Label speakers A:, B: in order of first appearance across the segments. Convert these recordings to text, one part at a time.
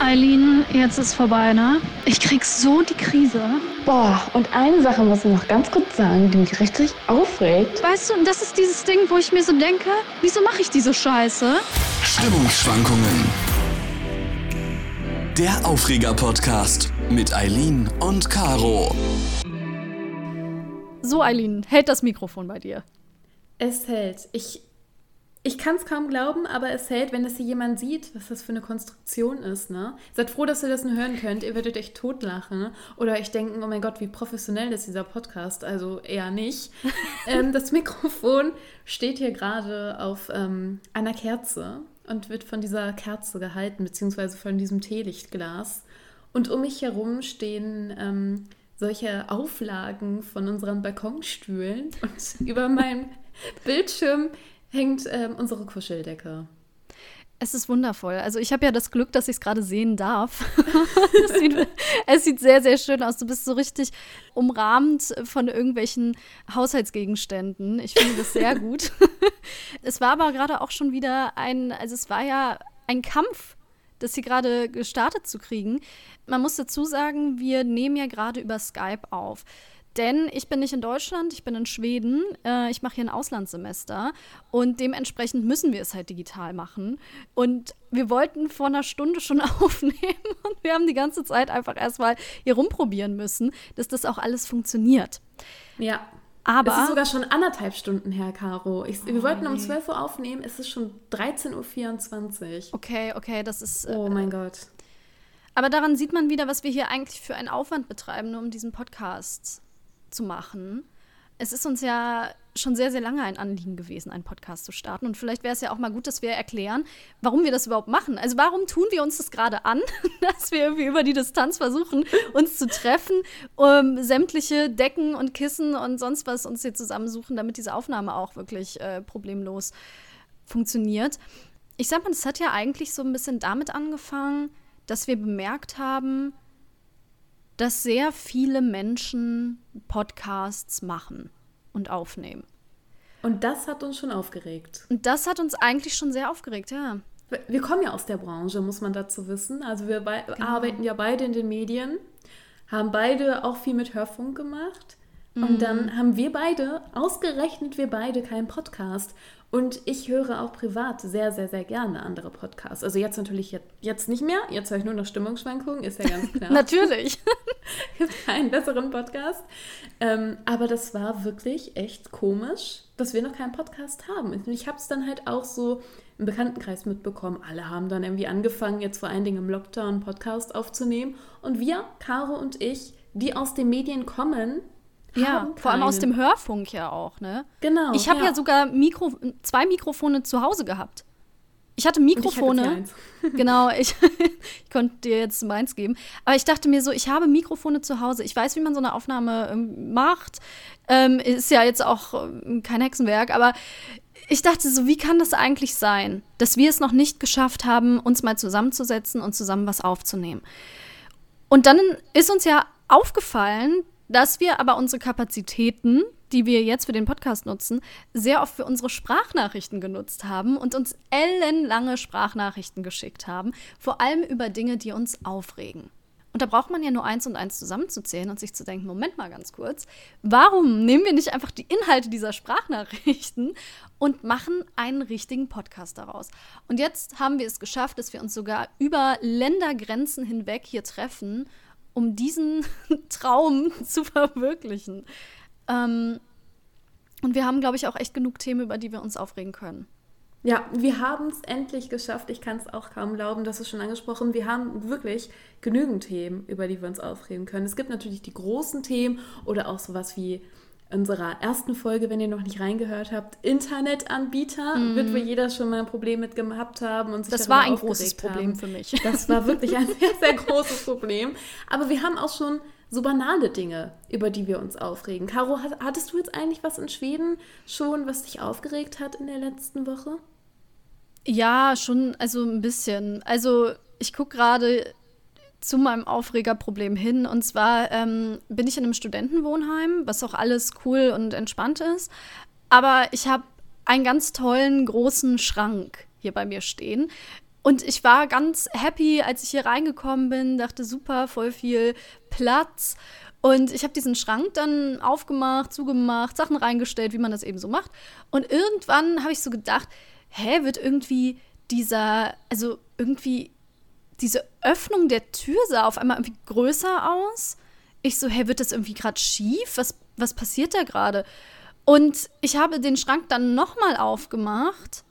A: Eileen, jetzt ist vorbei, ne? Ich krieg so die Krise.
B: Boah, und eine Sache muss ich noch ganz kurz sagen, die mich richtig aufregt.
A: Weißt du, und das ist dieses Ding, wo ich mir so denke, wieso mache ich diese Scheiße?
C: Stimmungsschwankungen. Der Aufreger-Podcast mit Eileen und Caro.
A: So, Eileen, hält das Mikrofon bei dir.
D: Es hält. Ich ich kann es kaum glauben, aber es hält, wenn das hier jemand sieht, was das für eine Konstruktion ist. Ne? Seid froh, dass ihr das nur hören könnt. Ihr werdet euch totlachen. Ne? Oder euch denken, oh mein Gott, wie professionell ist dieser Podcast. Also eher nicht. ähm, das Mikrofon steht hier gerade auf ähm, einer Kerze und wird von dieser Kerze gehalten, beziehungsweise von diesem Teelichtglas. Und um mich herum stehen ähm, solche Auflagen von unseren Balkonstühlen und über meinem Bildschirm hängt ähm, unsere Kuscheldecke.
A: Es ist wundervoll. Also ich habe ja das Glück, dass ich es gerade sehen darf. es, sieht, es, sieht, sehr, sehr schön aus. Du bist so richtig umrahmt von irgendwelchen Haushaltsgegenständen. Ich finde das sehr gut. es war aber gerade auch schon wieder ein, also es war ja ein Kampf, das hier gerade gestartet zu kriegen. Man muss dazu sagen, wir nehmen ja gerade über Skype auf. Denn ich bin nicht in Deutschland, ich bin in Schweden. Äh, ich mache hier ein Auslandssemester und dementsprechend müssen wir es halt digital machen. Und wir wollten vor einer Stunde schon aufnehmen und wir haben die ganze Zeit einfach erstmal hier rumprobieren müssen, dass das auch alles funktioniert.
D: Ja. Aber es ist sogar schon anderthalb Stunden her, Caro. Ich, wir oh, wollten um 12 Uhr aufnehmen, es ist schon 13.24
A: Uhr. Okay, okay, das ist. Äh,
D: oh mein Gott.
A: Aber daran sieht man wieder, was wir hier eigentlich für einen Aufwand betreiben, nur um diesen Podcast zu machen. Es ist uns ja schon sehr, sehr lange ein Anliegen gewesen, einen Podcast zu starten. Und vielleicht wäre es ja auch mal gut, dass wir erklären, warum wir das überhaupt machen. Also warum tun wir uns das gerade an, dass wir irgendwie über die Distanz versuchen, uns zu treffen, um sämtliche Decken und Kissen und sonst was uns hier zusammensuchen, damit diese Aufnahme auch wirklich äh, problemlos funktioniert. Ich sag mal, das hat ja eigentlich so ein bisschen damit angefangen, dass wir bemerkt haben, dass sehr viele Menschen Podcasts machen und aufnehmen.
D: Und das hat uns schon aufgeregt.
A: Und das hat uns eigentlich schon sehr aufgeregt, ja.
D: Wir kommen ja aus der Branche, muss man dazu wissen. Also wir genau. arbeiten ja beide in den Medien, haben beide auch viel mit Hörfunk gemacht. Und mhm. dann haben wir beide, ausgerechnet wir beide, keinen Podcast. Und ich höre auch privat sehr, sehr, sehr gerne andere Podcasts. Also jetzt natürlich jetzt, jetzt nicht mehr. Jetzt höre ich nur noch Stimmungsschwankungen, ist ja ganz klar.
A: natürlich.
D: Gibt keinen besseren Podcast. Ähm, aber das war wirklich echt komisch, dass wir noch keinen Podcast haben. Und ich habe es dann halt auch so im Bekanntenkreis mitbekommen. Alle haben dann irgendwie angefangen, jetzt vor allen Dingen im Lockdown Podcast aufzunehmen. Und wir, Caro und ich, die aus den Medien kommen,
A: ja, vor allem aus dem Hörfunk ja auch, ne?
D: Genau.
A: Ich habe ja. ja. sogar Mikro zwei Mikrofone zu Hause gehabt. Ich hatte Mikrofone. Ich genau, ich, ich konnte dir jetzt meins geben. Aber ich dachte mir so, ich habe Mikrofone zu Hause. Ich weiß, wie man so eine Aufnahme ähm, macht. Ähm, ist ja jetzt auch ähm, kein Hexenwerk, aber ich dachte so, wie kann das eigentlich sein, dass wir es noch nicht geschafft haben, uns mal zusammenzusetzen und zusammen was aufzunehmen? Und dann ist uns ja aufgefallen, dass wir aber unsere Kapazitäten, die wir jetzt für den Podcast nutzen, sehr oft für unsere Sprachnachrichten genutzt haben und uns ellenlange Sprachnachrichten geschickt haben, vor allem über Dinge, die uns aufregen. Und da braucht man ja nur eins und eins zusammenzuzählen und sich zu denken, Moment mal ganz kurz, warum nehmen wir nicht einfach die Inhalte dieser Sprachnachrichten und machen einen richtigen Podcast daraus? Und jetzt haben wir es geschafft, dass wir uns sogar über Ländergrenzen hinweg hier treffen um diesen Traum zu verwirklichen. Ähm, und wir haben, glaube ich, auch echt genug Themen, über die wir uns aufregen können.
D: Ja, wir haben es endlich geschafft. Ich kann es auch kaum glauben, das ist schon angesprochen. Wir haben wirklich genügend Themen, über die wir uns aufregen können. Es gibt natürlich die großen Themen oder auch sowas wie unserer ersten Folge, wenn ihr noch nicht reingehört habt, Internetanbieter, mm. wird wohl jeder schon mal ein Problem mit gehabt haben und sich
A: Das war ein großes Problem für mich.
D: Das war wirklich ein sehr, sehr großes Problem. Aber wir haben auch schon so banale Dinge, über die wir uns aufregen. Caro, hattest du jetzt eigentlich was in Schweden schon, was dich aufgeregt hat in der letzten Woche?
A: Ja, schon, also ein bisschen. Also ich gucke gerade zu meinem Aufregerproblem hin. Und zwar ähm, bin ich in einem Studentenwohnheim, was auch alles cool und entspannt ist. Aber ich habe einen ganz tollen großen Schrank hier bei mir stehen. Und ich war ganz happy, als ich hier reingekommen bin, dachte, super, voll viel Platz. Und ich habe diesen Schrank dann aufgemacht, zugemacht, Sachen reingestellt, wie man das eben so macht. Und irgendwann habe ich so gedacht, hä, wird irgendwie dieser, also irgendwie diese Öffnung der Tür sah auf einmal irgendwie größer aus. Ich so, hä, wird das irgendwie gerade schief? Was, was passiert da gerade? Und ich habe den Schrank dann nochmal aufgemacht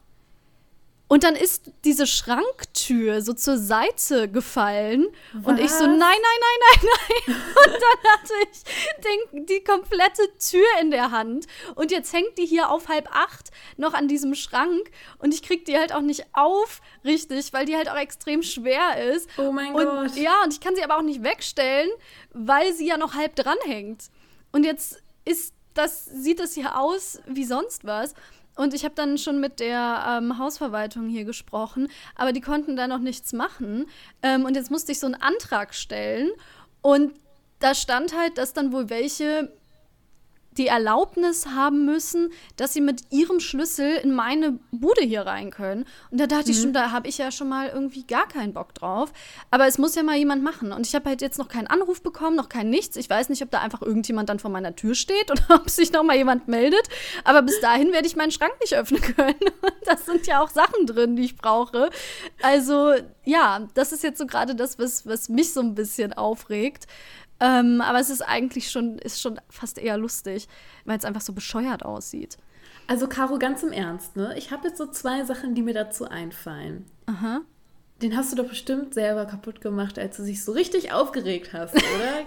A: und dann ist diese Schranktür so zur Seite gefallen. Was? Und ich so, nein, nein, nein, nein, nein. Und dann hatte ich den, die komplette Tür in der Hand. Und jetzt hängt die hier auf halb acht noch an diesem Schrank. Und ich krieg die halt auch nicht auf, richtig, weil die halt auch extrem schwer ist.
D: Oh mein
A: und,
D: Gott.
A: Ja, und ich kann sie aber auch nicht wegstellen, weil sie ja noch halb dran hängt. Und jetzt ist das, sieht es hier aus wie sonst was. Und ich habe dann schon mit der ähm, Hausverwaltung hier gesprochen, aber die konnten da noch nichts machen. Ähm, und jetzt musste ich so einen Antrag stellen. Und da stand halt, dass dann wohl welche die Erlaubnis haben müssen, dass sie mit ihrem Schlüssel in meine Bude hier rein können. Und da dachte mhm. ich schon, da habe ich ja schon mal irgendwie gar keinen Bock drauf. Aber es muss ja mal jemand machen. Und ich habe halt jetzt noch keinen Anruf bekommen, noch kein Nichts. Ich weiß nicht, ob da einfach irgendjemand dann vor meiner Tür steht oder ob sich noch mal jemand meldet. Aber bis dahin werde ich meinen Schrank nicht öffnen können. Und das sind ja auch Sachen drin, die ich brauche. Also ja, das ist jetzt so gerade das, was, was mich so ein bisschen aufregt. Ähm, aber es ist eigentlich schon, ist schon fast eher lustig, weil es einfach so bescheuert aussieht.
D: Also, Caro, ganz im Ernst, ne? Ich habe jetzt so zwei Sachen, die mir dazu einfallen.
A: Aha.
D: Den hast du doch bestimmt selber kaputt gemacht, als du dich so richtig aufgeregt hast, oder?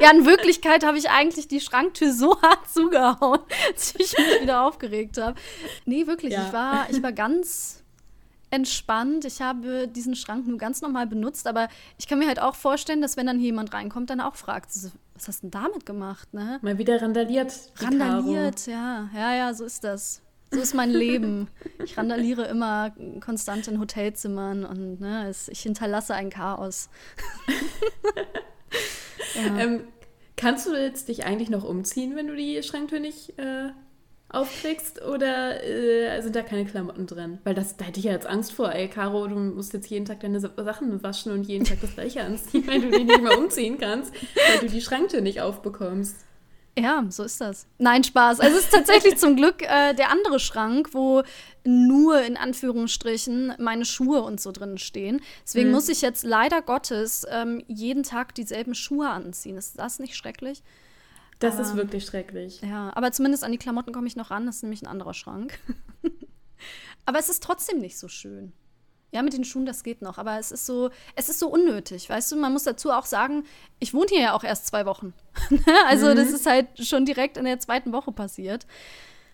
A: ja, in Wirklichkeit habe ich eigentlich die Schranktür so hart zugehauen, dass ich mich wieder aufgeregt habe. Nee, wirklich, ja. ich, war, ich war ganz entspannt. Ich habe diesen Schrank nur ganz normal benutzt, aber ich kann mir halt auch vorstellen, dass wenn dann hier jemand reinkommt, dann auch fragt, was hast du denn damit gemacht, ne?
D: Mal wieder randaliert.
A: Randaliert, ja. Ja, ja, so ist das. So ist mein Leben. Ich randaliere immer konstant in Hotelzimmern und ne, es, ich hinterlasse ein Chaos.
D: ja. ähm, kannst du jetzt dich eigentlich noch umziehen, wenn du die Schranktür nicht äh, aufkriegst oder äh, sind da keine Klamotten drin? Weil das, da hätte ich ja jetzt Angst vor. Ey, Caro, du musst jetzt jeden Tag deine Sachen waschen und jeden Tag das gleiche anziehen, weil du die nicht mehr umziehen kannst, weil du die Schranktür nicht aufbekommst.
A: Ja, so ist das. Nein, Spaß. Also es ist tatsächlich zum Glück äh, der andere Schrank, wo nur in Anführungsstrichen meine Schuhe und so drin stehen. Deswegen mhm. muss ich jetzt leider Gottes ähm, jeden Tag dieselben Schuhe anziehen. Ist das nicht schrecklich?
D: Das aber, ist wirklich schrecklich.
A: Ja, aber zumindest an die Klamotten komme ich noch ran. Das ist nämlich ein anderer Schrank. aber es ist trotzdem nicht so schön. Ja, mit den Schuhen, das geht noch. Aber es ist so, es ist so unnötig. Weißt du, man muss dazu auch sagen, ich wohne hier ja auch erst zwei Wochen. also, mhm. das ist halt schon direkt in der zweiten Woche passiert.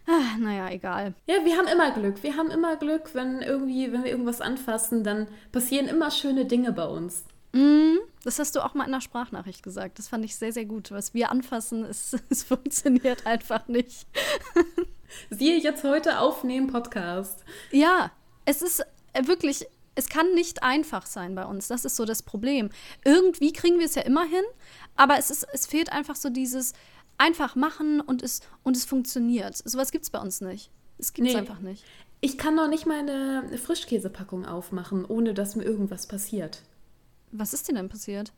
A: Ah, naja, egal.
D: Ja, wir haben immer Glück. Wir haben immer Glück, wenn irgendwie, wenn wir irgendwas anfassen, dann passieren immer schöne Dinge bei uns.
A: Mm, das hast du auch mal in der Sprachnachricht gesagt. Das fand ich sehr, sehr gut. Was wir anfassen, es, es funktioniert einfach nicht.
D: Siehe jetzt heute aufnehmen Podcast.
A: Ja, es ist äh, wirklich, es kann nicht einfach sein bei uns. Das ist so das Problem. Irgendwie kriegen wir es ja immer hin, aber es, ist, es fehlt einfach so dieses einfach machen und es, und es funktioniert. Sowas gibt es bei uns nicht. Es gibt es nee. einfach nicht.
D: Ich kann noch nicht mal eine Frischkäsepackung aufmachen, ohne dass mir irgendwas passiert.
A: Was ist denn denn passiert?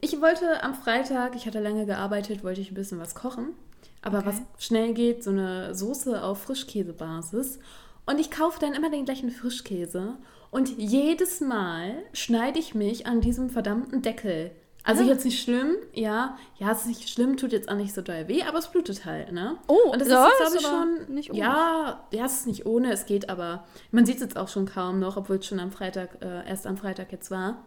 D: Ich wollte am Freitag, ich hatte lange gearbeitet, wollte ich ein bisschen was kochen. Aber okay. was schnell geht, so eine Soße auf Frischkäsebasis. Und ich kaufe dann immer den gleichen Frischkäse. Und jedes Mal schneide ich mich an diesem verdammten Deckel. Also ja. jetzt nicht schlimm, ja, ja, es ist nicht schlimm, tut jetzt auch nicht so doll weh, aber es blutet halt, ne?
A: Oh,
D: und das
A: ja,
D: ist, glaube ich, schon nicht ohne. Ja, ja, es ist nicht ohne, es geht aber. Man sieht es jetzt auch schon kaum noch, obwohl es schon am Freitag, äh, erst am Freitag jetzt war.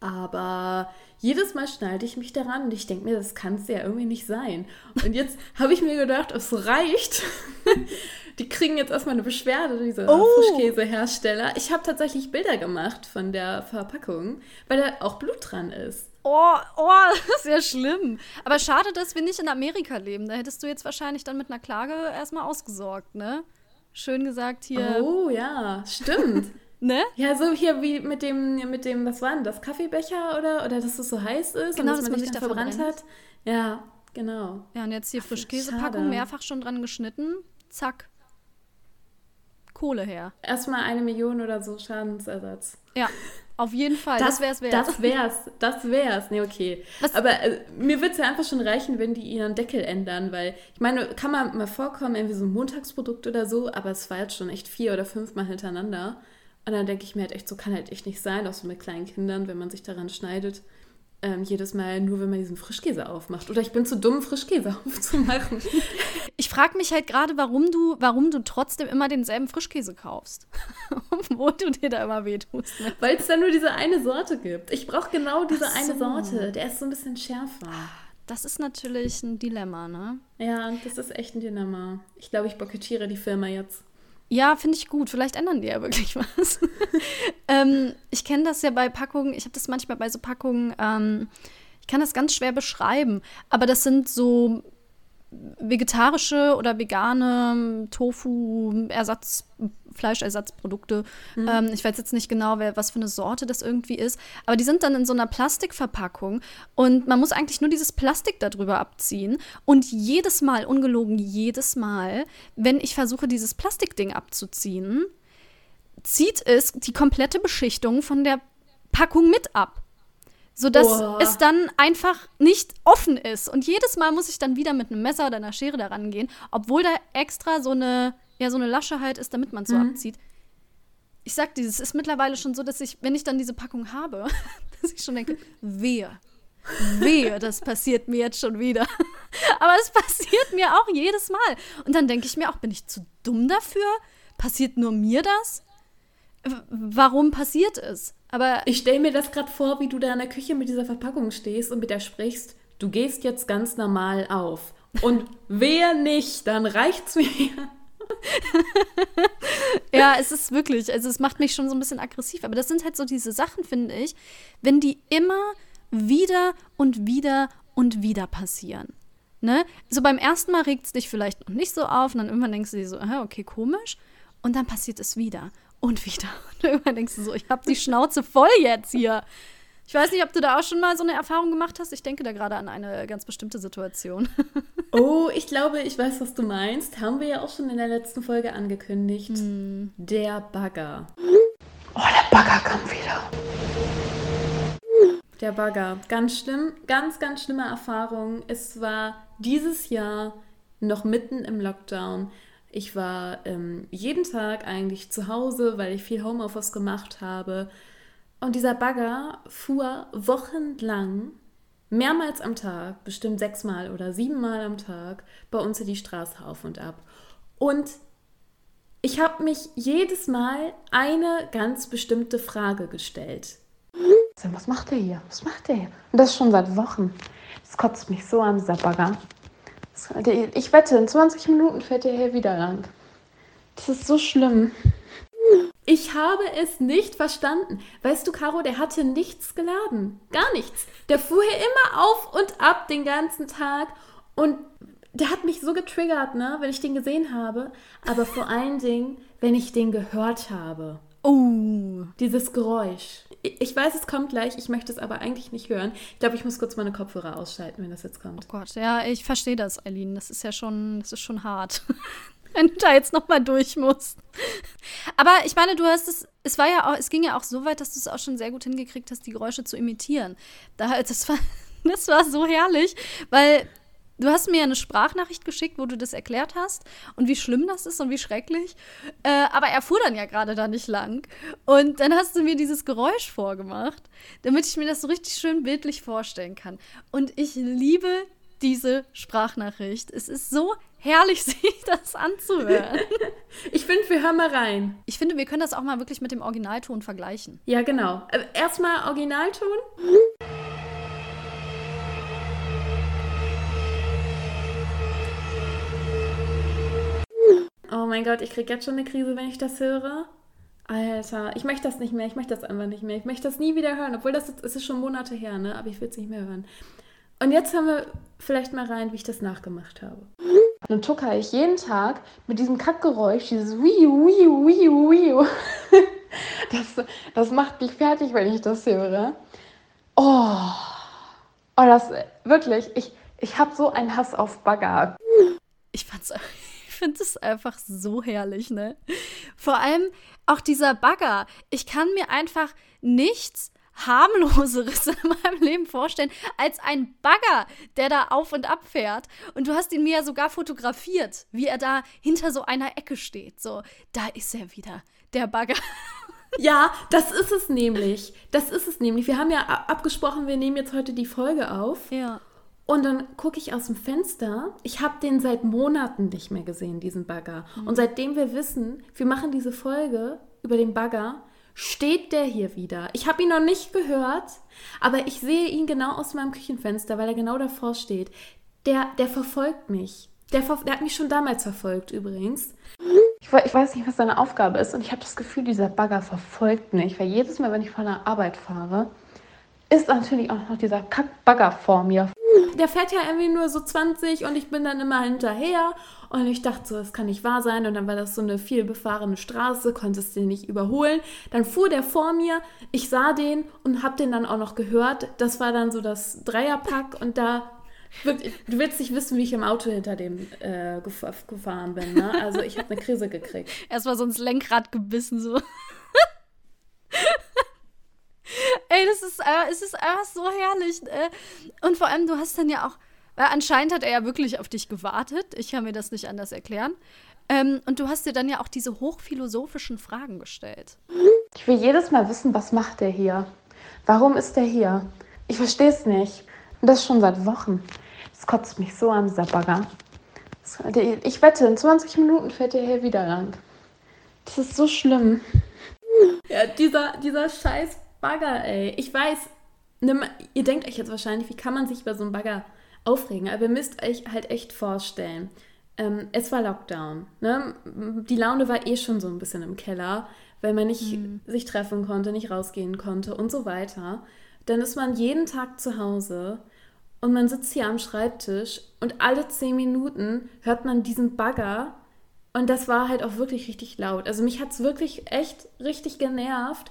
D: Aber jedes Mal schneide ich mich daran und ich denke mir, das kann es ja irgendwie nicht sein. Und jetzt habe ich mir gedacht, es reicht. Die kriegen jetzt erstmal eine Beschwerde, diese oh. Frischkäsehersteller. Ich habe tatsächlich Bilder gemacht von der Verpackung, weil da auch Blut dran ist.
A: Oh, oh, das ist ja schlimm. Aber schade, dass wir nicht in Amerika leben. Da hättest du jetzt wahrscheinlich dann mit einer Klage erstmal ausgesorgt, ne? Schön gesagt hier.
D: Oh ja, stimmt.
A: Ne?
D: Ja, so hier wie mit dem, mit dem, was war denn das, Kaffeebecher oder, oder dass es so heiß ist
A: genau,
D: und dass,
A: dass man sich da verbrannt, verbrennt. hat.
D: Ja, genau.
A: Ja, und jetzt hier Frischkäsepackung, mehrfach schon dran geschnitten. Zack. Kohle her.
D: Erstmal eine Million oder so Schadensersatz.
A: Ja, auf jeden Fall.
D: Das,
A: das wär's wert.
D: Das wär's. Das wär's. Nee, okay. Was? Aber äh, mir würde es ja einfach schon reichen, wenn die ihren Deckel ändern, weil ich meine, kann man mal vorkommen, irgendwie so ein Montagsprodukt oder so, aber es war jetzt schon echt vier oder fünfmal hintereinander. Und dann denke ich mir halt echt, so kann halt echt nicht sein, auch so mit kleinen Kindern, wenn man sich daran schneidet ähm, jedes Mal nur, wenn man diesen Frischkäse aufmacht. Oder ich bin zu dumm, Frischkäse aufzumachen.
A: Ich frage mich halt gerade, warum du, warum du trotzdem immer denselben Frischkäse kaufst. Obwohl du dir da immer wehtust.
D: Ne? Weil es da nur diese eine Sorte gibt. Ich brauche genau diese so. eine Sorte. Der ist so ein bisschen schärfer.
A: Das ist natürlich ein Dilemma, ne?
D: Ja, das ist echt ein Dilemma. Ich glaube, ich boykottiere die Firma jetzt.
A: Ja, finde ich gut. Vielleicht ändern die ja wirklich was. ähm, ich kenne das ja bei Packungen, ich habe das manchmal bei so Packungen, ähm, ich kann das ganz schwer beschreiben, aber das sind so vegetarische oder vegane Tofu-Ersatz, Fleischersatzprodukte. Mhm. Ähm, ich weiß jetzt nicht genau, wer, was für eine Sorte das irgendwie ist, aber die sind dann in so einer Plastikverpackung und man muss eigentlich nur dieses Plastik darüber abziehen und jedes Mal, ungelogen jedes Mal, wenn ich versuche, dieses Plastikding abzuziehen, zieht es die komplette Beschichtung von der Packung mit ab sodass oh. es dann einfach nicht offen ist. Und jedes Mal muss ich dann wieder mit einem Messer oder einer Schere daran gehen, obwohl da extra so eine, ja, so eine Lasche halt ist, damit man es so mhm. abzieht. Ich sag dir, es ist mittlerweile schon so, dass ich, wenn ich dann diese Packung habe, dass ich schon denke, wehe. Wehe, das passiert mir jetzt schon wieder. Aber es passiert mir auch jedes Mal. Und dann denke ich mir auch, bin ich zu dumm dafür? Passiert nur mir das? warum passiert es? Aber
D: ich stelle mir das gerade vor, wie du da in der Küche mit dieser Verpackung stehst und mit der sprichst. Du gehst jetzt ganz normal auf. Und wer nicht, dann reicht's mir.
A: ja, es ist wirklich, also es macht mich schon so ein bisschen aggressiv. Aber das sind halt so diese Sachen, finde ich, wenn die immer wieder und wieder und wieder passieren. Ne? So beim ersten Mal regt es dich vielleicht noch nicht so auf und dann irgendwann denkst du dir so, okay, komisch. Und dann passiert es wieder und wieder. Und irgendwann denkst du so, ich habe die Schnauze voll jetzt hier. Ich weiß nicht, ob du da auch schon mal so eine Erfahrung gemacht hast. Ich denke da gerade an eine ganz bestimmte Situation.
D: Oh, ich glaube, ich weiß, was du meinst. Haben wir ja auch schon in der letzten Folge angekündigt. Hm. Der Bagger.
B: Oh, der Bagger kam wieder.
D: Der Bagger. Ganz schlimm. Ganz, ganz schlimme Erfahrung. Es war dieses Jahr noch mitten im Lockdown. Ich war ähm, jeden Tag eigentlich zu Hause, weil ich viel Homeoffice gemacht habe. Und dieser Bagger fuhr wochenlang, mehrmals am Tag, bestimmt sechsmal oder siebenmal am Tag, bei uns in die Straße auf und ab. Und ich habe mich jedes Mal eine ganz bestimmte Frage gestellt.
B: Was macht der hier? Was macht der hier? Und das schon seit Wochen. Das kotzt mich so an, dieser Bagger. Ich wette, in 20 Minuten fährt er hier wieder lang. Das ist so schlimm.
D: Ich habe es nicht verstanden. Weißt du, Caro, der hatte nichts geladen. Gar nichts. Der fuhr hier immer auf und ab den ganzen Tag. Und der hat mich so getriggert, ne, wenn ich den gesehen habe. Aber vor allen Dingen, wenn ich den gehört habe. Oh. Dieses Geräusch. Ich weiß, es kommt gleich, ich möchte es aber eigentlich nicht hören. Ich glaube, ich muss kurz meine Kopfhörer ausschalten, wenn das jetzt kommt.
A: Oh Gott, ja, ich verstehe das, Eileen. Das ist ja schon, das ist schon hart. wenn du da jetzt nochmal durch musst. Aber ich meine, du hast es, es war ja auch, es ging ja auch so weit, dass du es auch schon sehr gut hingekriegt hast, die Geräusche zu imitieren. Da, das war, das war so herrlich, weil Du hast mir eine Sprachnachricht geschickt, wo du das erklärt hast und wie schlimm das ist und wie schrecklich. Äh, aber er fuhr dann ja gerade da nicht lang. Und dann hast du mir dieses Geräusch vorgemacht, damit ich mir das so richtig schön bildlich vorstellen kann. Und ich liebe diese Sprachnachricht. Es ist so herrlich, sich das anzuhören.
D: ich finde, wir hören mal rein.
A: Ich finde, wir können das auch mal wirklich mit dem Originalton vergleichen.
D: Ja, genau. Äh, erstmal Originalton. Oh mein Gott, ich kriege jetzt schon eine Krise, wenn ich das höre. Alter, ich möchte das nicht mehr, ich möchte das einfach nicht mehr. Ich möchte das nie wieder hören, obwohl das ist, ist schon Monate her, ne? Aber ich will es nicht mehr hören. Und jetzt haben wir vielleicht mal rein, wie ich das nachgemacht habe.
B: Dann tucker ich jeden Tag mit diesem Kackgeräusch, dieses Wiu, Wiu, Wiu, Wiu. Das, das macht mich fertig, wenn ich das höre. Oh, oh das wirklich, ich, ich habe so einen Hass auf Bagger.
A: Ich fand's finde es einfach so herrlich, ne? Vor allem auch dieser Bagger. Ich kann mir einfach nichts harmloseres in meinem Leben vorstellen als ein Bagger, der da auf und ab fährt. Und du hast ihn mir ja sogar fotografiert, wie er da hinter so einer Ecke steht. So, da ist er wieder, der Bagger.
D: Ja, das ist es nämlich. Das ist es nämlich. Wir haben ja abgesprochen, wir nehmen jetzt heute die Folge auf.
A: Ja.
D: Und dann gucke ich aus dem Fenster. Ich habe den seit Monaten nicht mehr gesehen, diesen Bagger. Mhm. Und seitdem wir wissen, wir machen diese Folge über den Bagger, steht der hier wieder. Ich habe ihn noch nicht gehört, aber ich sehe ihn genau aus meinem Küchenfenster, weil er genau davor steht. Der, der verfolgt mich. Der, der hat mich schon damals verfolgt übrigens.
B: Ich, ich weiß nicht, was seine Aufgabe ist und ich habe das Gefühl, dieser Bagger verfolgt mich, weil jedes Mal, wenn ich von der Arbeit fahre, ist natürlich auch noch dieser Kackbagger vor mir.
D: Der fährt ja irgendwie nur so 20 und ich bin dann immer hinterher und ich dachte so, das kann nicht wahr sein und dann war das so eine viel befahrene Straße, konntest den nicht überholen. Dann fuhr der vor mir, ich sah den und hab den dann auch noch gehört. Das war dann so das Dreierpack und da du willst nicht wissen, wie ich im Auto hinter dem äh, gefahren bin. Ne? Also ich habe eine Krise gekriegt.
A: Erstmal so ins Lenkrad gebissen, so. Ey, das ist, äh, es ist einfach so herrlich. Äh. Und vor allem, du hast dann ja auch, weil anscheinend hat er ja wirklich auf dich gewartet. Ich kann mir das nicht anders erklären. Ähm, und du hast dir dann ja auch diese hochphilosophischen Fragen gestellt.
B: Ich will jedes Mal wissen, was macht er hier? Warum ist er hier? Ich verstehe es nicht. Und das schon seit Wochen. Das kotzt mich so an, dieser Bagger. Ich wette, in 20 Minuten fährt er hier wieder lang. Das ist so schlimm.
D: Ja, dieser, dieser scheiß Bagger, ey. Ich weiß, ne, ihr denkt euch jetzt wahrscheinlich, wie kann man sich über so einen Bagger aufregen? Aber ihr müsst euch halt echt vorstellen, ähm, es war Lockdown. Ne? Die Laune war eh schon so ein bisschen im Keller, weil man nicht mhm. sich treffen konnte, nicht rausgehen konnte und so weiter. Dann ist man jeden Tag zu Hause und man sitzt hier am Schreibtisch und alle zehn Minuten hört man diesen Bagger und das war halt auch wirklich richtig laut. Also mich hat es wirklich echt richtig genervt.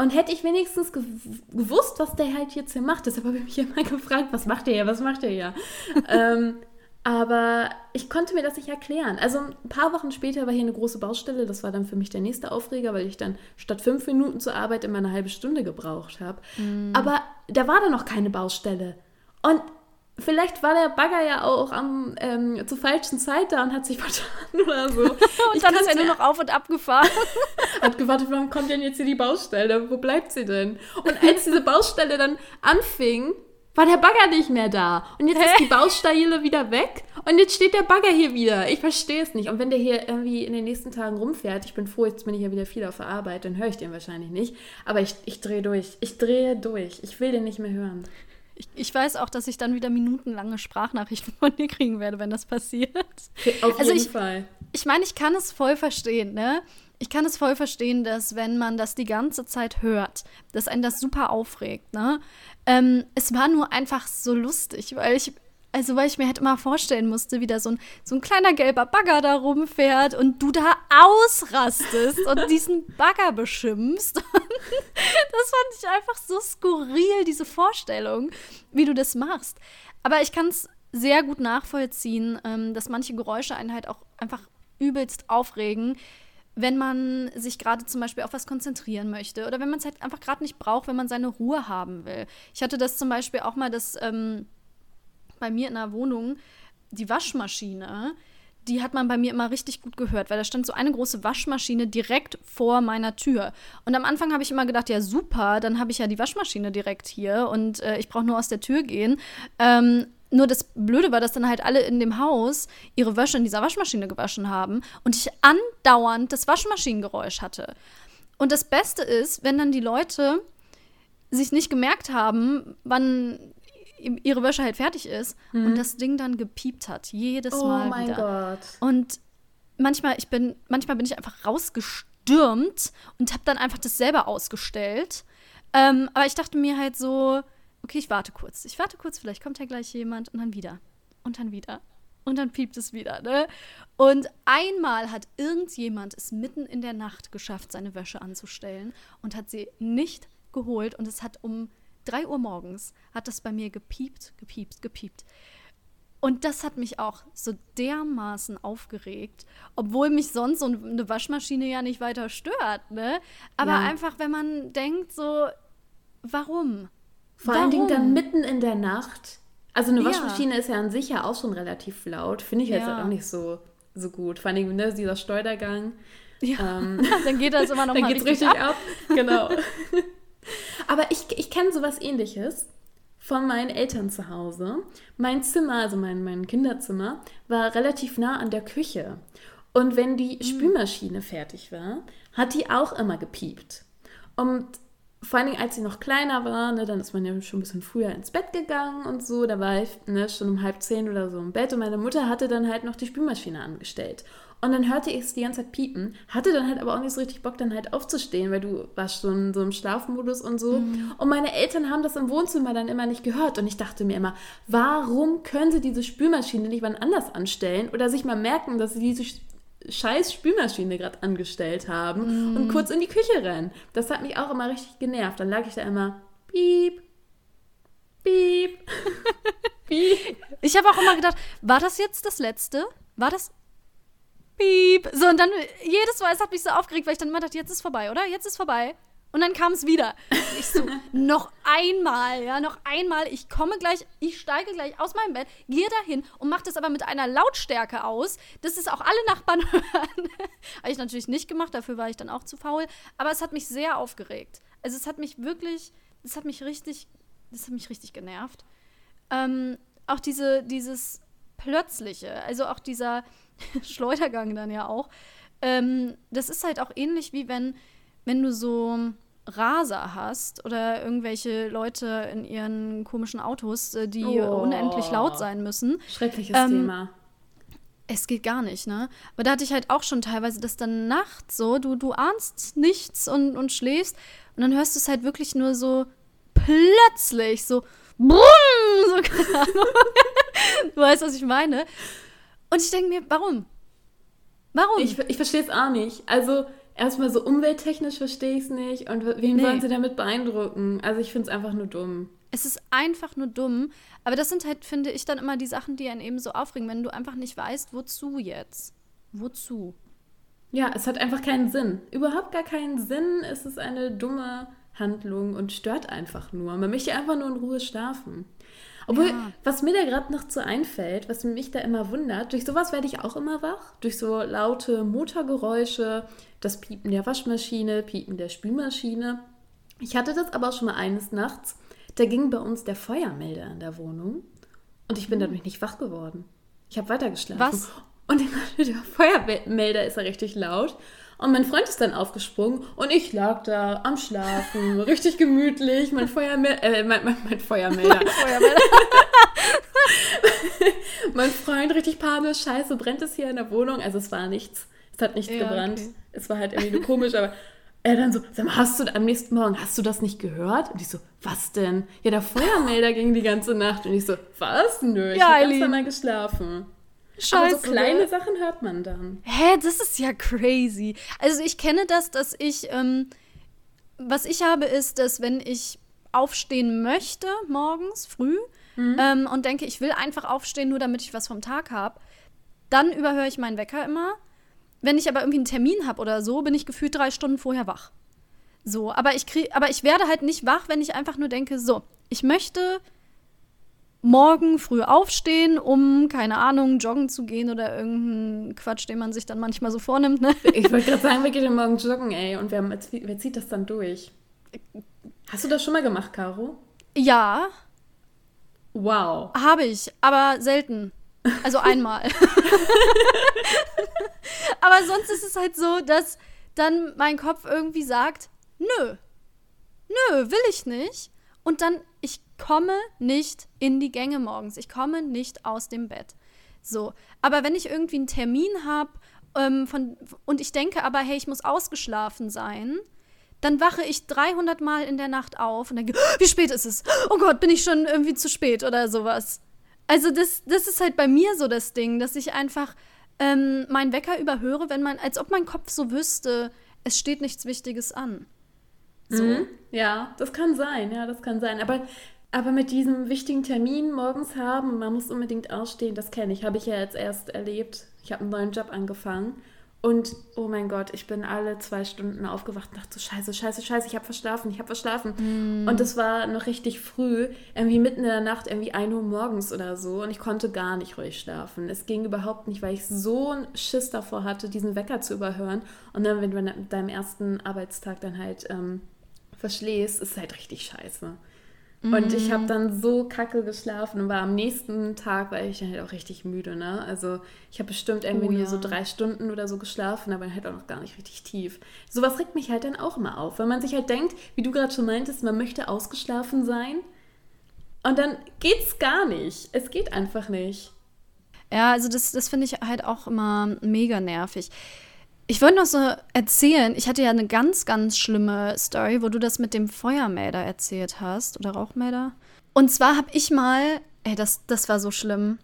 D: Und hätte ich wenigstens gewusst, was der halt jetzt hier macht, deshalb habe ich mich immer gefragt, was macht der hier, was macht der hier? ähm, aber ich konnte mir das nicht erklären. Also ein paar Wochen später war hier eine große Baustelle. Das war dann für mich der nächste Aufreger, weil ich dann statt fünf Minuten zur Arbeit immer eine halbe Stunde gebraucht habe. Mm. Aber da war dann noch keine Baustelle. Und vielleicht war der Bagger ja auch am, ähm, zur falschen Zeit da und hat sich vertan oder so. und
A: ich dann ist er nur noch auf und ab gefahren.
D: hat gewartet, warum kommt denn jetzt hier die Baustelle? Wo bleibt sie denn? Und als diese Baustelle dann anfing, war der Bagger nicht mehr da. Und jetzt Hä? ist die Baustelle wieder weg und jetzt steht der Bagger hier wieder. Ich verstehe es nicht. Und wenn der hier irgendwie in den nächsten Tagen rumfährt, ich bin froh, jetzt bin ich ja wieder viel auf der Arbeit, dann höre ich den wahrscheinlich nicht. Aber ich, ich drehe durch. Ich drehe durch. Ich will den nicht mehr hören.
A: Ich, ich, weiß auch, dass ich dann wieder minutenlange Sprachnachrichten von dir kriegen werde, wenn das passiert.
D: Auf also jeden ich, Fall.
A: Ich meine, ich kann es voll verstehen, ne? Ich kann es voll verstehen, dass wenn man das die ganze Zeit hört, dass einen das super aufregt, ne? Ähm, es war nur einfach so lustig, weil ich also, weil ich mir halt immer vorstellen musste, wie da so ein, so ein kleiner gelber Bagger da rumfährt und du da ausrastest und diesen Bagger beschimpfst. das fand ich einfach so skurril, diese Vorstellung, wie du das machst. Aber ich kann es sehr gut nachvollziehen, ähm, dass manche Geräusche einen halt auch einfach übelst aufregen, wenn man sich gerade zum Beispiel auf was konzentrieren möchte oder wenn man es halt einfach gerade nicht braucht, wenn man seine Ruhe haben will. Ich hatte das zum Beispiel auch mal, dass. Ähm, bei mir in der Wohnung die Waschmaschine, die hat man bei mir immer richtig gut gehört, weil da stand so eine große Waschmaschine direkt vor meiner Tür. Und am Anfang habe ich immer gedacht, ja super, dann habe ich ja die Waschmaschine direkt hier und äh, ich brauche nur aus der Tür gehen. Ähm, nur das Blöde war, dass dann halt alle in dem Haus ihre Wäsche in dieser Waschmaschine gewaschen haben und ich andauernd das Waschmaschinengeräusch hatte. Und das Beste ist, wenn dann die Leute sich nicht gemerkt haben, wann ihre Wäsche halt fertig ist mhm. und das Ding dann gepiept hat. Jedes
D: oh
A: Mal.
D: Oh mein
A: wieder.
D: Gott.
A: Und manchmal, ich bin, manchmal bin ich einfach rausgestürmt und habe dann einfach das selber ausgestellt. Ähm, aber ich dachte mir halt so, okay, ich warte kurz. Ich warte kurz, vielleicht kommt ja gleich jemand und dann wieder. Und dann wieder. Und dann piept es wieder, ne? Und einmal hat irgendjemand es mitten in der Nacht geschafft, seine Wäsche anzustellen und hat sie nicht geholt. Und es hat um 3 Uhr morgens hat das bei mir gepiept, gepiept, gepiept. Und das hat mich auch so dermaßen aufgeregt, obwohl mich sonst so eine Waschmaschine ja nicht weiter stört, ne? Aber ja. einfach, wenn man denkt, so, warum?
D: Vor warum? allen Dingen dann mitten in der Nacht. Also eine Waschmaschine ja. ist ja an sich ja auch schon relativ laut. Finde ich ja. jetzt halt auch nicht so, so gut. Vor allen Dingen ne, dieser Steuergang.
A: Ja, ähm, dann geht das immer noch
D: dann
A: mal
D: geht's richtig, richtig ab. ab. Genau. Aber ich, ich kenne sowas ähnliches von meinen Eltern zu Hause. Mein Zimmer, also mein, mein Kinderzimmer, war relativ nah an der Küche. Und wenn die hm. Spülmaschine fertig war, hat die auch immer gepiept. Und vor allen Dingen, als sie noch kleiner war, ne, dann ist man ja schon ein bisschen früher ins Bett gegangen und so. Da war ich ne, schon um halb zehn oder so im Bett und meine Mutter hatte dann halt noch die Spülmaschine angestellt. Und dann hörte ich es die ganze Zeit piepen, hatte dann halt aber auch nicht so richtig Bock, dann halt aufzustehen, weil du warst schon so im Schlafmodus und so. Mhm. Und meine Eltern haben das im Wohnzimmer dann immer nicht gehört. Und ich dachte mir immer, warum können sie diese Spülmaschine nicht wann anders anstellen oder sich mal merken, dass sie diese scheiß Spülmaschine gerade angestellt haben mm. und kurz in die Küche rennen. Das hat mich auch immer richtig genervt. Dann lag ich da immer, piep, piep,
A: piep. Ich habe auch immer gedacht, war das jetzt das Letzte? War das piep. So, und dann jedes Mal, es hat mich so aufgeregt, weil ich dann immer dachte, jetzt ist vorbei, oder? Jetzt ist vorbei. Und dann kam es wieder. Ich so, noch einmal, ja, noch einmal. Ich komme gleich, ich steige gleich aus meinem Bett, gehe dahin und mache das aber mit einer Lautstärke aus, dass es auch alle Nachbarn hören. Habe ich natürlich nicht gemacht, dafür war ich dann auch zu faul. Aber es hat mich sehr aufgeregt. Also es hat mich wirklich, es hat mich richtig, das hat mich richtig genervt. Ähm, auch diese, dieses Plötzliche, also auch dieser, Schleudergang dann ja auch. Ähm, das ist halt auch ähnlich wie wenn, wenn du so Raser hast oder irgendwelche Leute in ihren komischen Autos, äh, die oh. unendlich laut sein müssen.
D: Schreckliches ähm, Thema.
A: Es geht gar nicht, ne? Aber da hatte ich halt auch schon teilweise, dass dann nachts so, du, du ahnst nichts und, und schläfst und dann hörst du es halt wirklich nur so plötzlich, so brumm, so keine Ahnung. du weißt, was ich meine. Und ich denke mir, warum? Warum?
D: Ich, ich verstehe es auch nicht. Also, erstmal so umwelttechnisch verstehe ich es nicht. Und wen nee. wollen sie damit beeindrucken? Also, ich finde es einfach nur dumm.
A: Es ist einfach nur dumm. Aber das sind halt, finde ich, dann immer die Sachen, die einen eben so aufregen, wenn du einfach nicht weißt, wozu jetzt? Wozu?
D: Ja, es hat einfach keinen Sinn. Überhaupt gar keinen Sinn. Es ist eine dumme Handlung und stört einfach nur. Man möchte einfach nur in Ruhe schlafen. Obwohl, ja. was mir da gerade noch so einfällt, was mich da immer wundert, durch sowas werde ich auch immer wach. Durch so laute Motorgeräusche, das Piepen der Waschmaschine, Piepen der Spülmaschine. Ich hatte das aber auch schon mal eines Nachts. Da ging bei uns der Feuermelder in der Wohnung und ich bin hm. dadurch nicht wach geworden. Ich habe weitergeschlafen.
A: Was?
D: Und der Feuermelder ist ja richtig laut. Und mein Freund ist dann aufgesprungen und ich lag da am Schlafen, richtig gemütlich. Mein Feuermelder, äh, mein, mein, mein Feuermelder. Mein Feuermelder. mein Freund richtig panisch, scheiße, brennt es hier in der Wohnung? Also es war nichts. Es hat nichts ja, gebrannt. Okay. Es war halt irgendwie nur komisch, aber er dann so, sag mal, hast du am nächsten Morgen, hast du das nicht gehört? Und ich so, was denn? Ja, der Feuermelder ging die ganze Nacht. Und ich so, was? Nö, ich ja, habe ganz normal geschlafen. Scheiße. Aber so kleine ne? Sachen hört man dann.
A: Hä, das ist ja crazy. Also ich kenne das, dass ich, ähm, was ich habe, ist, dass wenn ich aufstehen möchte morgens früh mhm. ähm, und denke, ich will einfach aufstehen, nur damit ich was vom Tag habe, dann überhöre ich meinen Wecker immer. Wenn ich aber irgendwie einen Termin habe oder so, bin ich gefühlt drei Stunden vorher wach. So, aber ich krieg, aber ich werde halt nicht wach, wenn ich einfach nur denke, so, ich möchte morgen früh aufstehen, um, keine Ahnung, joggen zu gehen oder irgendeinen Quatsch, den man sich dann manchmal so vornimmt. Ne?
D: Ich wollte gerade sagen, wir gehen morgen joggen, ey. Und wer, wer zieht das dann durch? Hast du das schon mal gemacht, Caro?
A: Ja.
D: Wow.
A: Habe ich, aber selten. Also einmal. aber sonst ist es halt so, dass dann mein Kopf irgendwie sagt, nö, nö, will ich nicht. Und dann, ich komme nicht in die Gänge morgens. Ich komme nicht aus dem Bett. So. Aber wenn ich irgendwie einen Termin habe ähm, und ich denke aber, hey, ich muss ausgeschlafen sein, dann wache ich 300 Mal in der Nacht auf und denke, wie spät ist es? Oh Gott, bin ich schon irgendwie zu spät oder sowas. Also das, das ist halt bei mir so das Ding, dass ich einfach ähm, meinen Wecker überhöre, wenn man, als ob mein Kopf so wüsste, es steht nichts Wichtiges an.
D: So. Mhm. Ja, das kann sein, ja, das kann sein. Aber Aber mit diesem wichtigen Termin morgens haben und man muss unbedingt ausstehen, das kenne ich, habe ich ja jetzt erst erlebt. Ich habe einen neuen Job angefangen und oh mein Gott, ich bin alle zwei Stunden aufgewacht und dachte so, scheiße, scheiße, scheiße, ich habe verschlafen, ich habe verschlafen. Mm. Und es war noch richtig früh, irgendwie mitten in der Nacht, irgendwie 1 Uhr morgens oder so. Und ich konnte gar nicht ruhig schlafen. Es ging überhaupt nicht, weil ich so einen Schiss davor hatte, diesen Wecker zu überhören. Und dann, wenn du mit deinem ersten Arbeitstag dann halt ähm, verschläfst, ist es halt richtig scheiße. Und ich habe mhm. dann so kacke geschlafen und war am nächsten Tag, weil ich halt auch richtig müde, ne? Also ich habe bestimmt irgendwie oh, ja. nur so drei Stunden oder so geschlafen, aber halt auch noch gar nicht richtig tief. Sowas regt mich halt dann auch immer auf, wenn man sich halt denkt, wie du gerade schon meintest, man möchte ausgeschlafen sein und dann geht's gar nicht. Es geht einfach nicht.
A: Ja, also das, das finde ich halt auch immer mega nervig. Ich wollte noch so erzählen, ich hatte ja eine ganz, ganz schlimme Story, wo du das mit dem Feuermelder erzählt hast oder Rauchmelder. Und zwar habe ich mal, ey, das, das war so schlimm.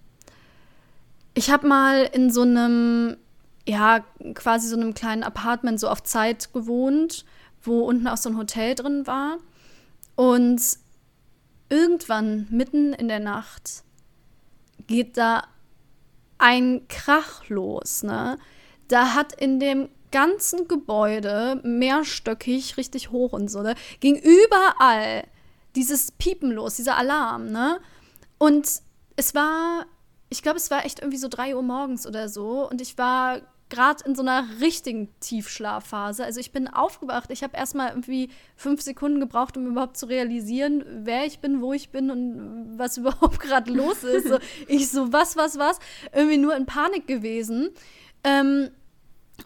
A: Ich habe mal in so einem, ja, quasi so einem kleinen Apartment so auf Zeit gewohnt, wo unten auch so ein Hotel drin war. Und irgendwann, mitten in der Nacht, geht da ein Krach los, ne? Da hat in dem ganzen Gebäude, mehrstöckig, richtig hoch und so, ne, ging überall dieses Piepen los, dieser Alarm, ne? Und es war, ich glaube, es war echt irgendwie so drei Uhr morgens oder so. Und ich war gerade in so einer richtigen Tiefschlafphase. Also ich bin aufgewacht. Ich habe erstmal irgendwie fünf Sekunden gebraucht, um überhaupt zu realisieren, wer ich bin, wo ich bin und was überhaupt gerade los ist. So, ich so, was, was, was? Irgendwie nur in Panik gewesen. Ähm,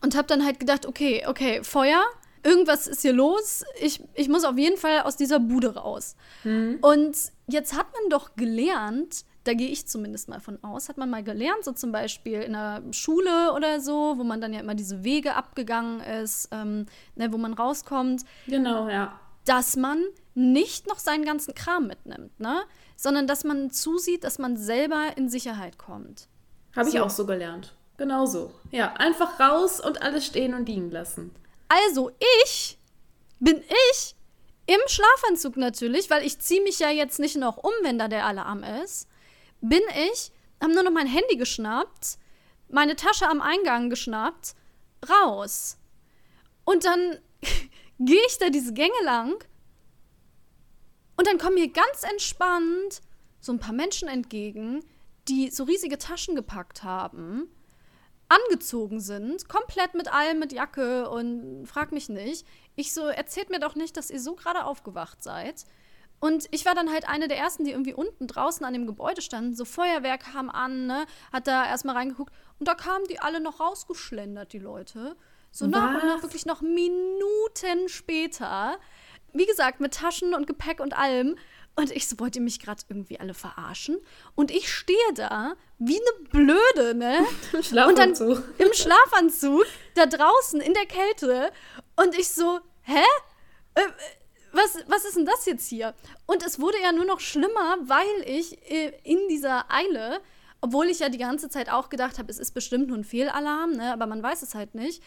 A: und habe dann halt gedacht, okay, okay, Feuer, irgendwas ist hier los. Ich, ich muss auf jeden Fall aus dieser Bude raus. Mhm. Und jetzt hat man doch gelernt, da gehe ich zumindest mal von aus, hat man mal gelernt, so zum Beispiel in der Schule oder so, wo man dann ja immer diese Wege abgegangen ist, ähm, ne, wo man rauskommt.
D: Genau, ja.
A: Dass man nicht noch seinen ganzen Kram mitnimmt, ne? Sondern dass man zusieht, dass man selber in Sicherheit kommt.
D: Habe so. ich auch so gelernt. Genau so. Ja, einfach raus und alles stehen und liegen lassen.
A: Also ich bin ich im Schlafanzug natürlich, weil ich ziehe mich ja jetzt nicht noch um, wenn da der Alarm ist. Bin ich, habe nur noch mein Handy geschnappt, meine Tasche am Eingang geschnappt, raus. Und dann gehe ich da diese Gänge lang und dann kommen mir ganz entspannt so ein paar Menschen entgegen, die so riesige Taschen gepackt haben angezogen sind, komplett mit allem, mit Jacke und frag mich nicht. Ich so, erzählt mir doch nicht, dass ihr so gerade aufgewacht seid. Und ich war dann halt eine der ersten, die irgendwie unten draußen an dem Gebäude standen. So Feuerwehr kam an, ne, hat da erstmal reingeguckt. Und da kamen die alle noch rausgeschlendert, die Leute. So Was? nach und nach, wirklich noch Minuten später. Wie gesagt, mit Taschen und Gepäck und allem. Und ich so, wollt ihr mich gerade irgendwie alle verarschen? Und ich stehe da wie eine Blöde, ne?
D: Im Schlafanzug.
A: Und dann, Im Schlafanzug, da draußen in der Kälte. Und ich so, hä? Äh, was, was ist denn das jetzt hier? Und es wurde ja nur noch schlimmer, weil ich äh, in dieser Eile, obwohl ich ja die ganze Zeit auch gedacht habe, es ist bestimmt nur ein Fehlalarm, ne? aber man weiß es halt nicht,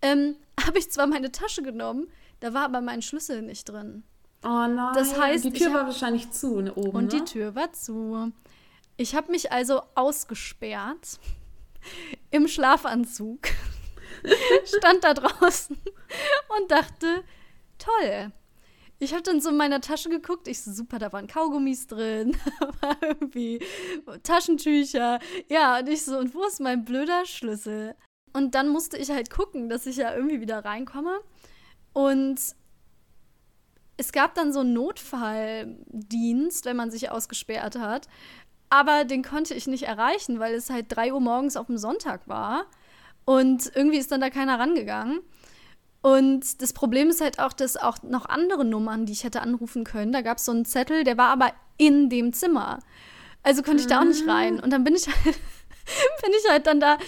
A: ähm, habe ich zwar meine Tasche genommen, da war aber mein Schlüssel nicht drin.
D: Oh nein.
A: Das heißt,
D: die Tür war wahrscheinlich zu ne, oben.
A: Und
D: ne?
A: die Tür war zu. Ich habe mich also ausgesperrt im Schlafanzug, stand da draußen und dachte, toll. Ich habe dann so in meiner Tasche geguckt. Ich so, super, da waren Kaugummis drin, war irgendwie Taschentücher. Ja, und ich so, und wo ist mein blöder Schlüssel? Und dann musste ich halt gucken, dass ich ja irgendwie wieder reinkomme. Und es gab dann so einen Notfalldienst, wenn man sich ausgesperrt hat. Aber den konnte ich nicht erreichen, weil es halt 3 Uhr morgens auf dem Sonntag war. Und irgendwie ist dann da keiner rangegangen. Und das Problem ist halt auch, dass auch noch andere Nummern, die ich hätte anrufen können, da gab es so einen Zettel, der war aber in dem Zimmer. Also konnte ich da auch nicht rein. Und dann bin ich halt, bin ich halt dann da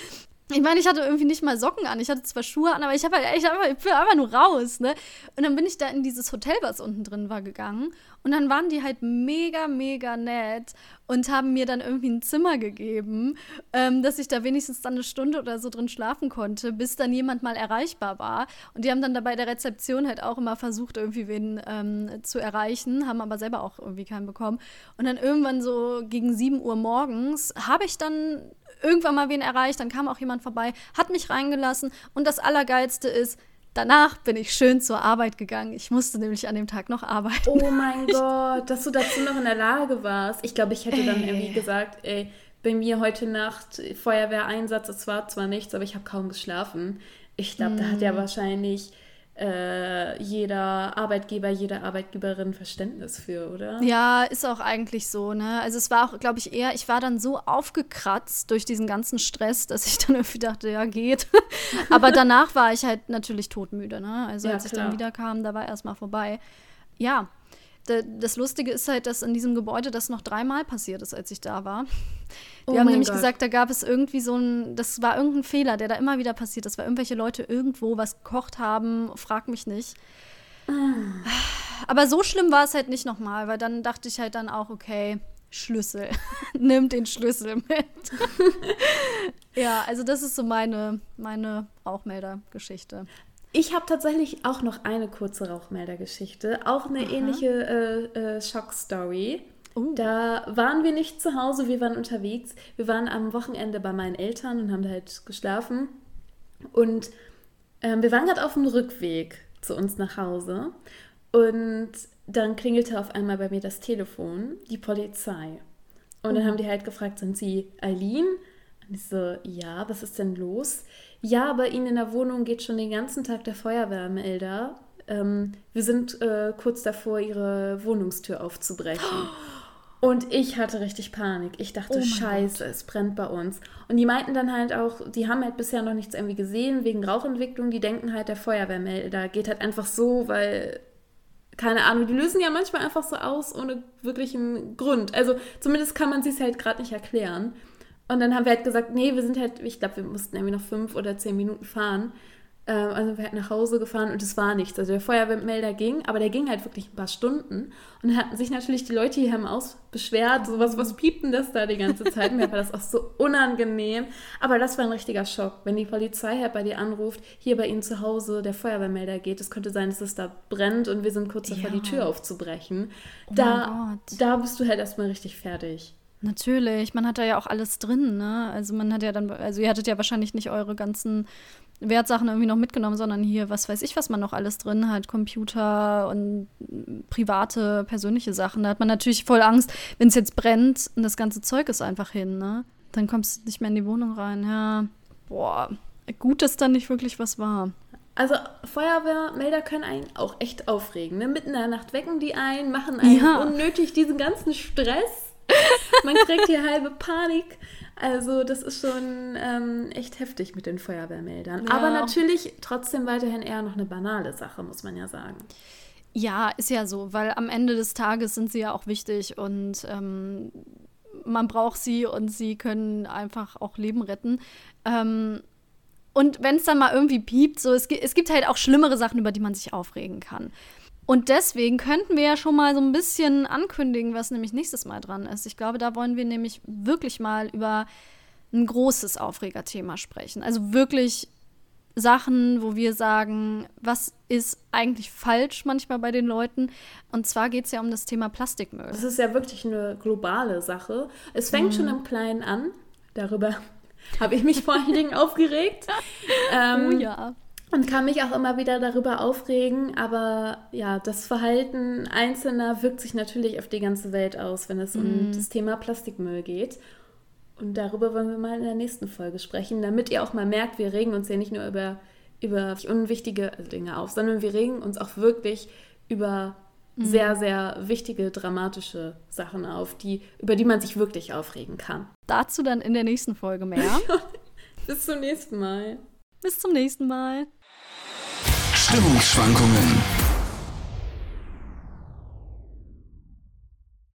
A: ich meine, ich hatte irgendwie nicht mal Socken an. Ich hatte zwar Schuhe an, aber ich habe halt einfach, ich bin einfach nur raus, ne? Und dann bin ich da in dieses Hotel, was unten drin war, gegangen. Und dann waren die halt mega, mega nett und haben mir dann irgendwie ein Zimmer gegeben, ähm, dass ich da wenigstens dann eine Stunde oder so drin schlafen konnte, bis dann jemand mal erreichbar war. Und die haben dann da bei der Rezeption halt auch immer versucht, irgendwie wen ähm, zu erreichen, haben aber selber auch irgendwie keinen bekommen. Und dann irgendwann so gegen 7 Uhr morgens habe ich dann irgendwann mal wen erreicht, dann kam auch jemand vorbei, hat mich reingelassen und das Allergeilste ist, danach bin ich schön zur Arbeit gegangen. Ich musste nämlich an dem Tag noch arbeiten.
D: Oh mein Gott, dass du dazu noch in der Lage warst. Ich glaube, ich hätte ey. dann irgendwie gesagt, ey, bei mir heute Nacht Feuerwehreinsatz, es war zwar nichts, aber ich habe kaum geschlafen. Ich glaube, mm. da hat ja mm. wahrscheinlich äh, jeder Arbeitgeber, jede Arbeitgeberin Verständnis für, oder?
A: Ja, ist auch eigentlich so, ne? Also es war auch, glaube ich, eher, ich war dann so aufgekratzt durch diesen ganzen Stress, dass ich dann irgendwie dachte, ja, geht. Aber danach war ich halt natürlich totmüde, ne? Also ja, als ich dann wieder kam, da war erstmal vorbei. Ja, das Lustige ist halt, dass in diesem Gebäude das noch dreimal passiert ist, als ich da war. Die oh haben nämlich Gott. gesagt, da gab es irgendwie so ein, das war irgendein Fehler, der da immer wieder passiert ist, weil irgendwelche Leute irgendwo was gekocht haben, frag mich nicht. Aber so schlimm war es halt nicht nochmal, weil dann dachte ich halt dann auch, okay, Schlüssel. Nimm den Schlüssel mit. ja, also das ist so meine, meine Rauchmelder-Geschichte.
D: Ich habe tatsächlich auch noch eine kurze Rauchmelder-Geschichte, auch eine Aha. ähnliche äh, äh, Schockstory. Uh. Da waren wir nicht zu Hause, wir waren unterwegs. Wir waren am Wochenende bei meinen Eltern und haben da halt geschlafen. Und ähm, wir waren gerade auf dem Rückweg zu uns nach Hause. Und dann klingelte auf einmal bei mir das Telefon, die Polizei. Und dann uh. haben die halt gefragt, sind Sie Eileen? Und ich so, ja, was ist denn los? Ja, bei Ihnen in der Wohnung geht schon den ganzen Tag der Feuerwehrmelder. Ähm, wir sind äh, kurz davor, Ihre Wohnungstür aufzubrechen. Und ich hatte richtig Panik. Ich dachte, oh scheiße, Gott. es brennt bei uns. Und die meinten dann halt auch, die haben halt bisher noch nichts irgendwie gesehen wegen Rauchentwicklung. Die denken halt, der Feuerwehrmelder geht halt einfach so, weil, keine Ahnung, die lösen ja manchmal einfach so aus ohne wirklichen Grund. Also zumindest kann man sich halt gerade nicht erklären. Und dann haben wir halt gesagt, nee, wir sind halt, ich glaube, wir mussten irgendwie noch fünf oder zehn Minuten fahren. Ähm, also wir halt nach Hause gefahren und es war nichts. Also der Feuerwehrmelder ging, aber der ging halt wirklich ein paar Stunden. Und dann hatten sich natürlich die Leute hier im Haus beschwert, so was, was piept denn das da die ganze Zeit? Mir war das auch so unangenehm. Aber das war ein richtiger Schock, wenn die Polizei halt bei dir anruft, hier bei ihnen zu Hause der Feuerwehrmelder geht. Es könnte sein, dass es da brennt und wir sind kurz davor, ja. die Tür aufzubrechen. Oh da, da bist du halt erstmal richtig fertig.
A: Natürlich, man hat da ja auch alles drin, ne? Also man hat ja dann, also ihr hattet ja wahrscheinlich nicht eure ganzen Wertsachen irgendwie noch mitgenommen, sondern hier, was weiß ich, was man noch alles drin hat, Computer und private, persönliche Sachen. Da hat man natürlich voll Angst, wenn es jetzt brennt und das ganze Zeug ist einfach hin, ne? Dann kommst du nicht mehr in die Wohnung rein, ja. Boah, gut, dass da nicht wirklich was war.
D: Also Feuerwehrmelder können einen auch echt aufregen. Ne? Mitten in der Nacht wecken die ein, machen einen ja. unnötig diesen ganzen Stress. Man kriegt hier halbe Panik. Also das ist schon ähm, echt heftig mit den Feuerwehrmeldern. Ja. Aber natürlich trotzdem weiterhin eher noch eine banale Sache, muss man ja sagen.
A: Ja, ist ja so, weil am Ende des Tages sind sie ja auch wichtig und ähm, man braucht sie und sie können einfach auch Leben retten. Ähm, und wenn es dann mal irgendwie piept, so es, es gibt halt auch schlimmere Sachen, über die man sich aufregen kann. Und deswegen könnten wir ja schon mal so ein bisschen ankündigen, was nämlich nächstes Mal dran ist. Ich glaube, da wollen wir nämlich wirklich mal über ein großes Aufregerthema sprechen. Also wirklich Sachen, wo wir sagen, was ist eigentlich falsch manchmal bei den Leuten. Und zwar geht es ja um das Thema Plastikmüll.
D: Das ist ja wirklich eine globale Sache. Es fängt mhm. schon im Kleinen an. Darüber habe ich mich vor allen Dingen aufgeregt. Ähm, oh ja und kann mich auch immer wieder darüber aufregen, aber ja, das Verhalten Einzelner wirkt sich natürlich auf die ganze Welt aus, wenn es mm. um mhm. das Thema Plastikmüll geht. Und darüber wollen wir mal in der nächsten Folge sprechen, damit ihr auch mal merkt, wir regen uns ja nicht nur über, über unwichtige Dinge auf, sondern wir regen uns auch wirklich über mm. sehr, sehr wichtige, dramatische Sachen auf, die, über die man sich wirklich aufregen kann.
A: Dazu dann in der nächsten Folge mehr.
D: Bis zum nächsten Mal.
A: Bis zum nächsten Mal.
C: Stimmungsschwankungen